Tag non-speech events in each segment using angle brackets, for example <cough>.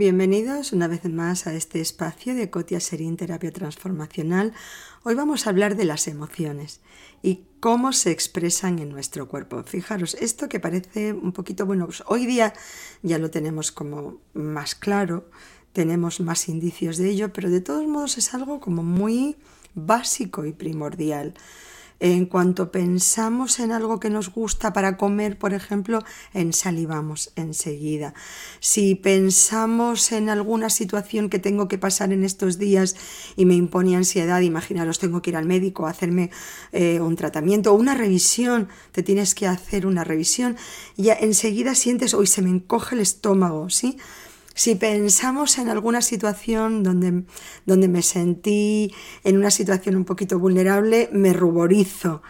Bienvenidos una vez más a este espacio de Cotia Serín Terapia Transformacional. Hoy vamos a hablar de las emociones y cómo se expresan en nuestro cuerpo. Fijaros, esto que parece un poquito, bueno, pues hoy día ya lo tenemos como más claro, tenemos más indicios de ello, pero de todos modos es algo como muy básico y primordial. En cuanto pensamos en algo que nos gusta para comer, por ejemplo, ensalivamos enseguida. Si pensamos en alguna situación que tengo que pasar en estos días y me impone ansiedad, imaginaros, tengo que ir al médico a hacerme eh, un tratamiento una revisión, te tienes que hacer una revisión, ya enseguida sientes, hoy se me encoge el estómago, ¿sí? Si pensamos en alguna situación donde, donde me sentí en una situación un poquito vulnerable, me ruborizo,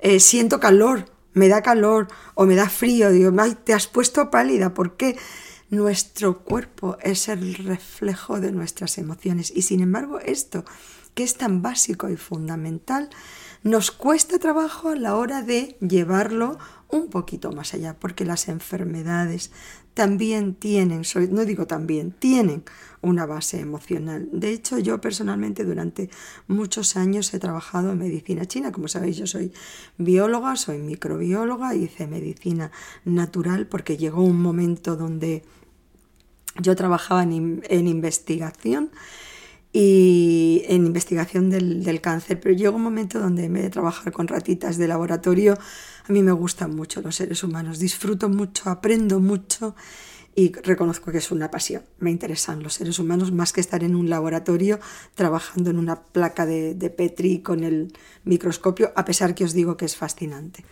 eh, siento calor, me da calor o me da frío, digo, te has puesto pálida, ¿por qué? Nuestro cuerpo es el reflejo de nuestras emociones. Y sin embargo esto, que es tan básico y fundamental, nos cuesta trabajo a la hora de llevarlo un poquito más allá, porque las enfermedades también tienen, no digo también, tienen una base emocional. De hecho, yo personalmente durante muchos años he trabajado en medicina china. Como sabéis, yo soy bióloga, soy microbióloga, hice medicina natural porque llegó un momento donde yo trabajaba en, en investigación y en investigación del, del, cáncer, pero llegó un momento donde en vez de trabajar con ratitas de laboratorio, a mí me gustan mucho los seres humanos, disfruto mucho, aprendo mucho y reconozco que es una pasión. Me interesan los seres humanos más que estar en un laboratorio trabajando en una placa de, de Petri con el microscopio, a pesar que os digo que es fascinante.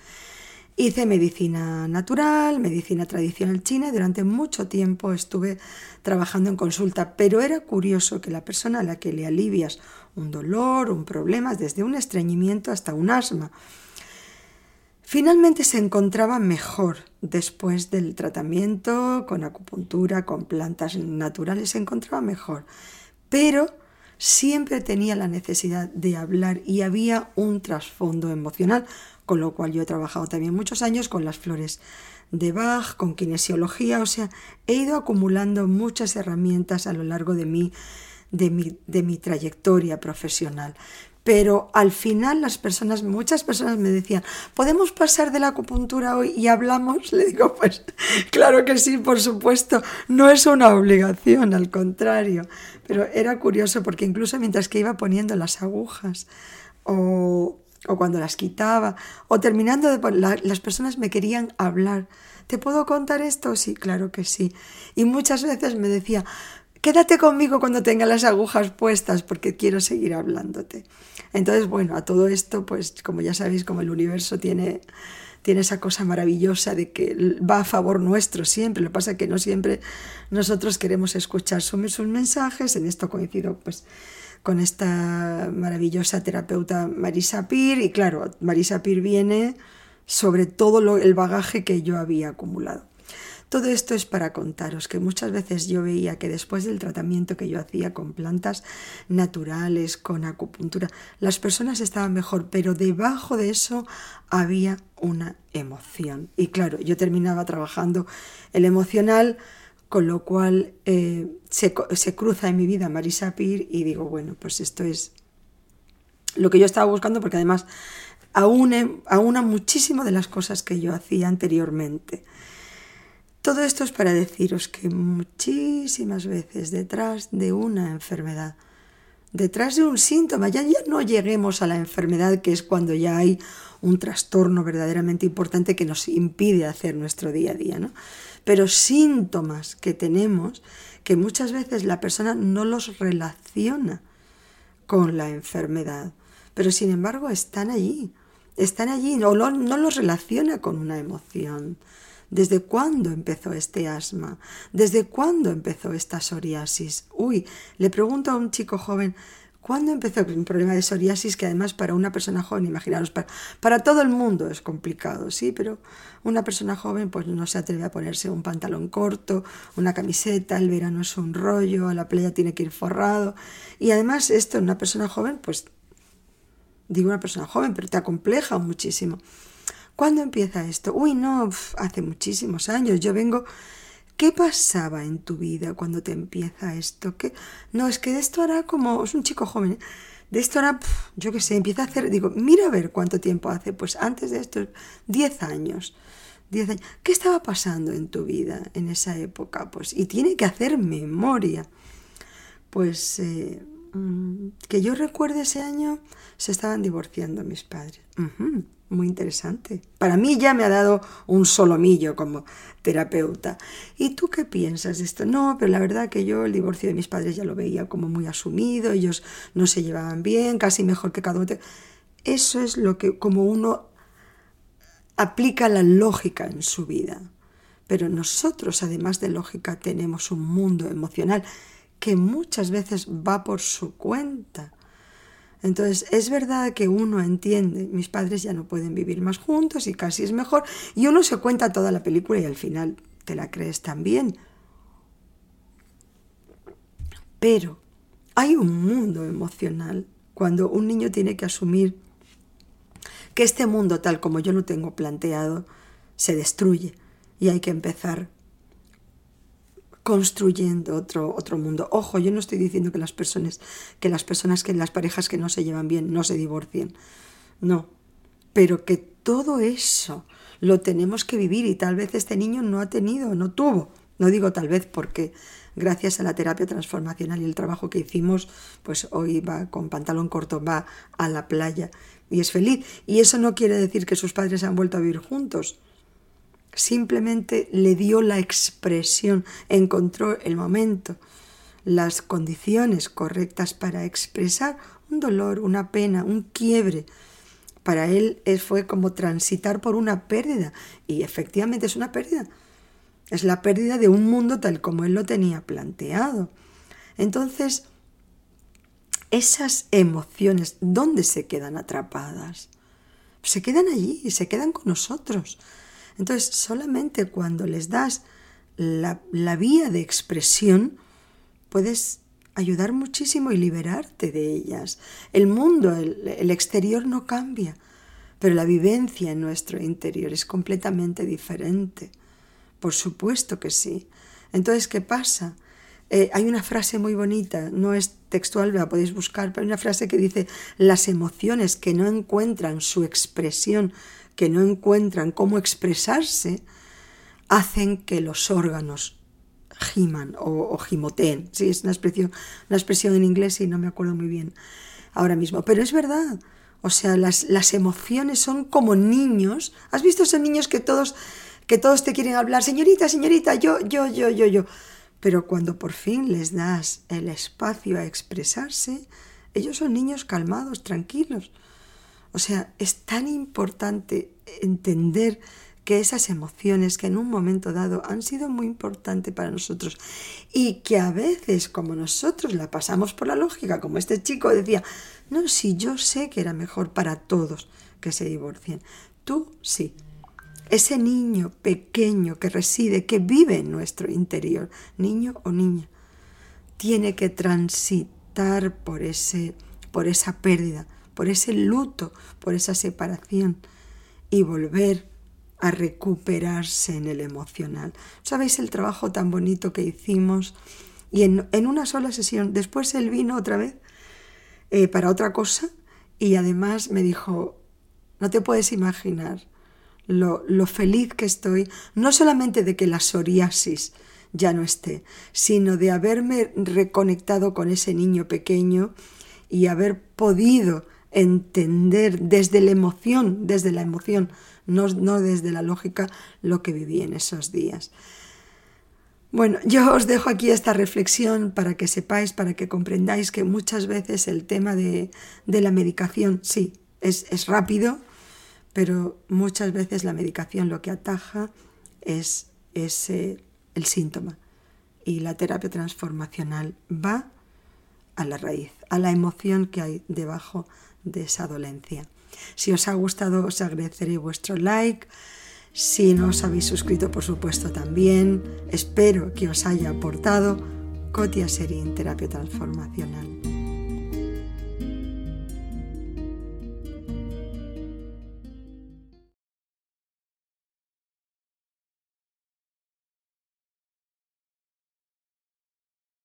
Hice medicina natural, medicina tradicional china. Y durante mucho tiempo estuve trabajando en consulta, pero era curioso que la persona a la que le alivias un dolor, un problema, desde un estreñimiento hasta un asma, finalmente se encontraba mejor después del tratamiento con acupuntura, con plantas naturales, se encontraba mejor, pero siempre tenía la necesidad de hablar y había un trasfondo emocional con lo cual yo he trabajado también muchos años con las flores de Bach, con kinesiología, o sea, he ido acumulando muchas herramientas a lo largo de mi, de mi, de mi trayectoria profesional. Pero al final las personas, muchas personas me decían, ¿podemos pasar de la acupuntura hoy y hablamos? <laughs> Le digo, pues claro que sí, por supuesto, no es una obligación, al contrario. Pero era curioso porque incluso mientras que iba poniendo las agujas o o cuando las quitaba, o terminando de las personas me querían hablar. ¿Te puedo contar esto? Sí, claro que sí. Y muchas veces me decía, quédate conmigo cuando tenga las agujas puestas porque quiero seguir hablándote. Entonces, bueno, a todo esto, pues como ya sabéis, como el universo tiene, tiene esa cosa maravillosa de que va a favor nuestro siempre. Lo que pasa es que no siempre nosotros queremos escuchar sus mensajes. En esto coincido, pues con esta maravillosa terapeuta Marisa Pir y claro, Marisa Pir viene sobre todo el bagaje que yo había acumulado. Todo esto es para contaros que muchas veces yo veía que después del tratamiento que yo hacía con plantas naturales, con acupuntura, las personas estaban mejor, pero debajo de eso había una emoción. Y claro, yo terminaba trabajando el emocional con lo cual eh, se, cruza en mi vida Marisa Pir y digo, bueno, pues esto es lo que yo estaba buscando porque además aúne, aúna muchísimo de las cosas que yo hacía anteriormente. Todo esto es para deciros que muchísimas veces detrás de una enfermedad, detrás de un síntoma, ya, ya no lleguemos a la enfermedad que es cuando ya hay un trastorno verdaderamente importante que nos impide hacer nuestro día a día, ¿no? Pero síntomas que tenemos que muchas veces la persona no los relaciona con la enfermedad, pero sin embargo están allí, están allí, no, no los relaciona con una emoción. ¿Desde cuándo empezó este asma? ¿Desde cuándo empezó esta psoriasis? Uy, le pregunto a un chico joven, ¿Cuándo empezó un problema de psoriasis que además para una persona joven, imaginaros, para, para, todo el mundo es complicado, sí, pero una persona joven pues no se atreve a ponerse un pantalón corto, una camiseta, el verano es un rollo, a la playa tiene que ir forrado y además esto una persona joven pues digo una persona joven, pero te acompleja muchísimo. ¿Cuándo empieza esto? Uy, no, hace muchísimos años. Yo vengo... ¿Qué pasaba en tu vida cuando te empieza esto? ¿Qué? No, es que de esto hará como... Es un chico joven. De esto ahora, yo qué sé, empieza a hacer... Digo, mira a ver cuánto tiempo hace. Pues antes de esto, 10 años. 10 años. ¿Qué estaba pasando en tu vida en esa época? Pues, y tiene que hacer memoria. Pues... Eh, que yo recuerde ese año se estaban divorciando mis padres. muy interesante. Para mí ya me ha dado un solomillo como terapeuta. ¿Y tú qué piensas de esto? No, pero la verdad que yo el divorcio de mis padres ya lo veía como muy asumido, ellos no se llevaban bien, casi mejor que cada uno. Eso es lo que como uno aplica la lógica en su vida. Pero nosotros, además de lógica, tenemos un mundo emocional que muchas veces va por su cuenta. Entonces, es verdad que uno entiende, mis padres ya no pueden vivir más juntos y casi es mejor, y uno se cuenta toda la película y al final te la crees también. Pero hay un mundo emocional cuando un niño tiene que asumir que este mundo tal como yo lo tengo planteado se destruye y hay que empezar construyendo otro, otro mundo. Ojo, yo no estoy diciendo que las personas, que las personas, que las parejas que no se llevan bien no se divorcien. No. Pero que todo eso lo tenemos que vivir y tal vez este niño no ha tenido, no tuvo. No digo tal vez porque gracias a la terapia transformacional y el trabajo que hicimos, pues hoy va con pantalón corto, va a la playa y es feliz. Y eso no quiere decir que sus padres han vuelto a vivir juntos simplemente le dio la expresión, encontró el momento, las condiciones correctas para expresar un dolor, una pena, un quiebre. Para él fue como transitar por una pérdida y efectivamente es una pérdida. Es la pérdida de un mundo tal como él lo tenía planteado. Entonces, esas emociones, ¿dónde se quedan atrapadas? Se quedan allí, se quedan con nosotros. Entonces, solamente cuando les das la, vía de expresión, puedes ayudar muchísimo y liberarte de ellas. El mundo, el, exterior no cambia, pero la vivencia en nuestro interior es completamente diferente. Por supuesto que sí. Entonces, ¿qué pasa? Eh, hay una frase muy bonita, no es textual, la podéis buscar, pero hay una frase que dice, las emociones que no encuentran su expresión que no encuentran cómo expresarse, hacen que los órganos giman o, gimoteen. Sí, es una expresión, una expresión en inglés y no me acuerdo muy bien ahora mismo. Pero es verdad. O sea, las, las emociones son como niños. ¿Has visto esos niños que todos, que todos te quieren hablar? Señorita, señorita, yo, yo, yo, yo, yo. Pero cuando por fin les das el espacio a expresarse, ellos son niños calmados, tranquilos. O sea, es tan importante entender que esas emociones que en un momento dado han sido muy importantes para nosotros y que a veces como nosotros la pasamos por la lógica, como este chico decía, no, si yo sé que era mejor para todos que se divorcien, tú sí. Ese niño pequeño que reside, que vive en nuestro interior, niño o niña, tiene que transitar por, ese, por esa pérdida, por ese luto, por esa separación y volver a recuperarse en el emocional. ¿Sabéis el trabajo tan bonito que hicimos? Y en, una sola sesión, después él vino otra vez eh, para otra cosa y además me dijo, no te puedes imaginar lo, lo feliz que estoy, no solamente de que la psoriasis ya no esté, sino de haberme reconectado con ese niño pequeño y haber podido entender desde la emoción, desde la emoción, no, no desde la lógica, lo que viví en esos días. Bueno, yo os dejo aquí esta reflexión para que sepáis, para que comprendáis que muchas veces el tema de, la medicación, sí, es, es, rápido, pero muchas veces la medicación lo que ataja es, es eh, el síntoma. Y la terapia transformacional va a la raíz, a la emoción que hay debajo de esa dolencia. Si os ha gustado os agradeceré vuestro like. Si no os habéis suscrito, por supuesto, también. Espero que os haya aportado Cotia Serín Terapia Transformacional.